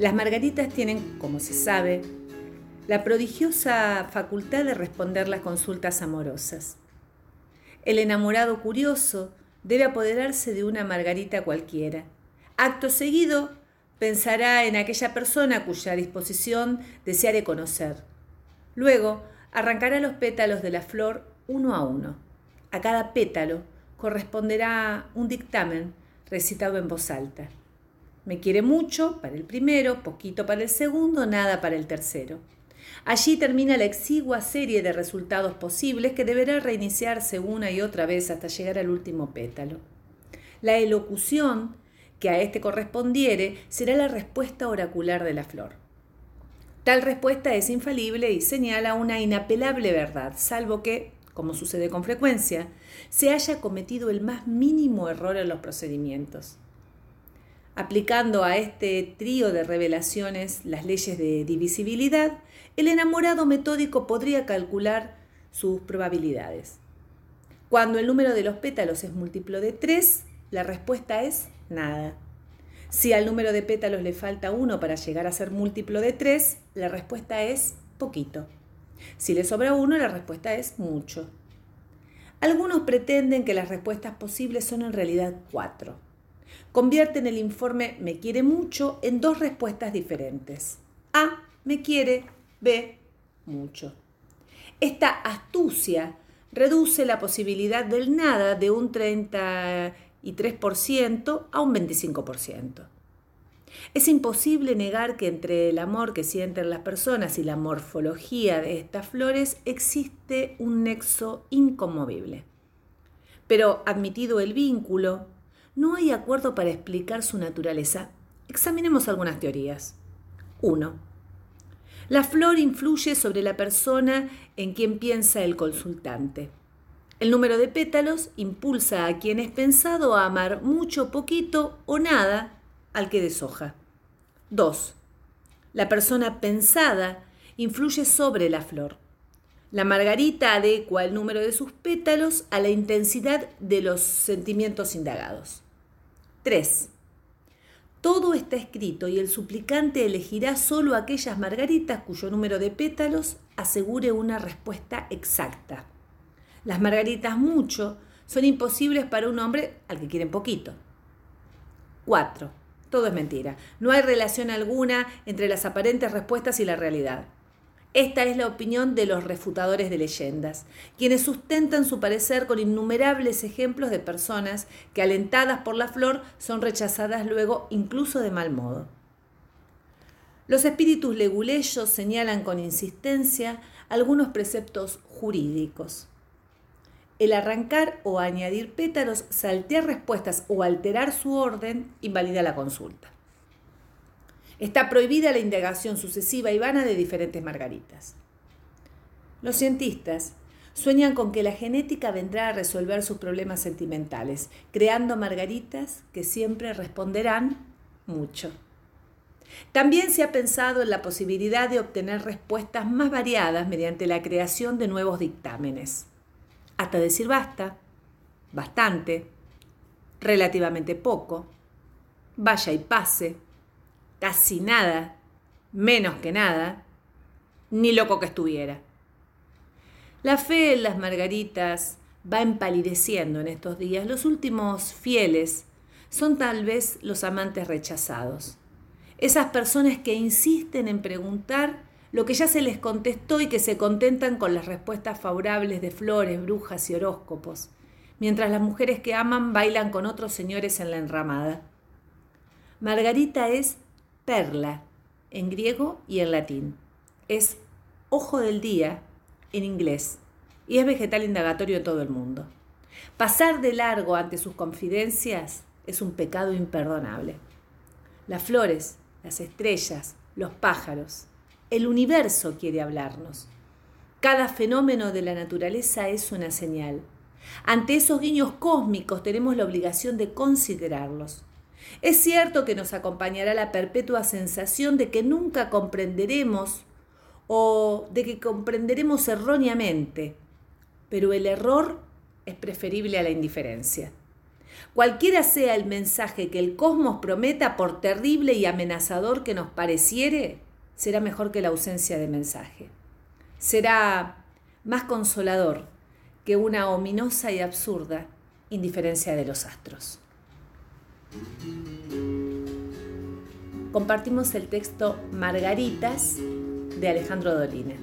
Las margaritas tienen, como se sabe, la prodigiosa facultad de responder las consultas amorosas. El enamorado curioso debe apoderarse de una margarita cualquiera. Acto seguido, pensará en aquella persona cuya disposición deseare conocer. Luego, arrancará los pétalos de la flor uno a uno. A cada pétalo corresponderá un dictamen recitado en voz alta. Me quiere mucho para el primero, poquito para el segundo, nada para el tercero. Allí termina la exigua serie de resultados posibles que deberá reiniciarse una y otra vez hasta llegar al último pétalo. La elocución que a éste correspondiere será la respuesta oracular de la flor. Tal respuesta es infalible y señala una inapelable verdad, salvo que, como sucede con frecuencia, se haya cometido el más mínimo error en los procedimientos. Aplicando a este trío de revelaciones las leyes de divisibilidad, el enamorado metódico podría calcular sus probabilidades. Cuando el número de los pétalos es múltiplo de 3, la respuesta es nada. Si al número de pétalos le falta uno para llegar a ser múltiplo de 3, la respuesta es poquito. Si le sobra uno, la respuesta es mucho. Algunos pretenden que las respuestas posibles son en realidad cuatro. Convierten el informe me quiere mucho en dos respuestas diferentes. A, me quiere, B, mucho. Esta astucia reduce la posibilidad del nada de un 33% a un 25%. Es imposible negar que entre el amor que sienten las personas y la morfología de estas flores existe un nexo inconmovible. Pero admitido el vínculo, no hay acuerdo para explicar su naturaleza. Examinemos algunas teorías. 1. La flor influye sobre la persona en quien piensa el consultante. El número de pétalos impulsa a quien es pensado a amar mucho, poquito o nada al que deshoja. 2. La persona pensada influye sobre la flor. La margarita adecua el número de sus pétalos a la intensidad de los sentimientos indagados. 3. Todo está escrito y el suplicante elegirá solo aquellas margaritas cuyo número de pétalos asegure una respuesta exacta. Las margaritas mucho son imposibles para un hombre al que quieren poquito. 4. Todo es mentira. No hay relación alguna entre las aparentes respuestas y la realidad. Esta es la opinión de los refutadores de leyendas, quienes sustentan su parecer con innumerables ejemplos de personas que, alentadas por la flor, son rechazadas luego incluso de mal modo. Los espíritus leguleyos señalan con insistencia algunos preceptos jurídicos. El arrancar o añadir pétalos, saltear respuestas o alterar su orden invalida la consulta. Está prohibida la indagación sucesiva y vana de diferentes margaritas. Los cientistas sueñan con que la genética vendrá a resolver sus problemas sentimentales, creando margaritas que siempre responderán mucho. También se ha pensado en la posibilidad de obtener respuestas más variadas mediante la creación de nuevos dictámenes. Hasta decir basta, bastante, relativamente poco, vaya y pase, casi nada, menos que nada, ni loco que estuviera. La fe en las margaritas va empalideciendo en estos días. Los últimos fieles son tal vez los amantes rechazados. Esas personas que insisten en preguntar lo que ya se les contestó y que se contentan con las respuestas favorables de flores, brujas y horóscopos, mientras las mujeres que aman bailan con otros señores en la enramada. Margarita es perla en griego y en latín. Es ojo del día en inglés y es vegetal indagatorio en todo el mundo. Pasar de largo ante sus confidencias es un pecado imperdonable. Las flores, las estrellas, los pájaros, el universo quiere hablarnos. Cada fenómeno de la naturaleza es una señal. Ante esos guiños cósmicos tenemos la obligación de considerarlos. Es cierto que nos acompañará la perpetua sensación de que nunca comprenderemos o de que comprenderemos erróneamente, pero el error es preferible a la indiferencia. Cualquiera sea el mensaje que el cosmos prometa, por terrible y amenazador que nos pareciere, será mejor que la ausencia de mensaje. Será más consolador que una ominosa y absurda indiferencia de los astros. Compartimos el texto Margaritas de Alejandro Dolina.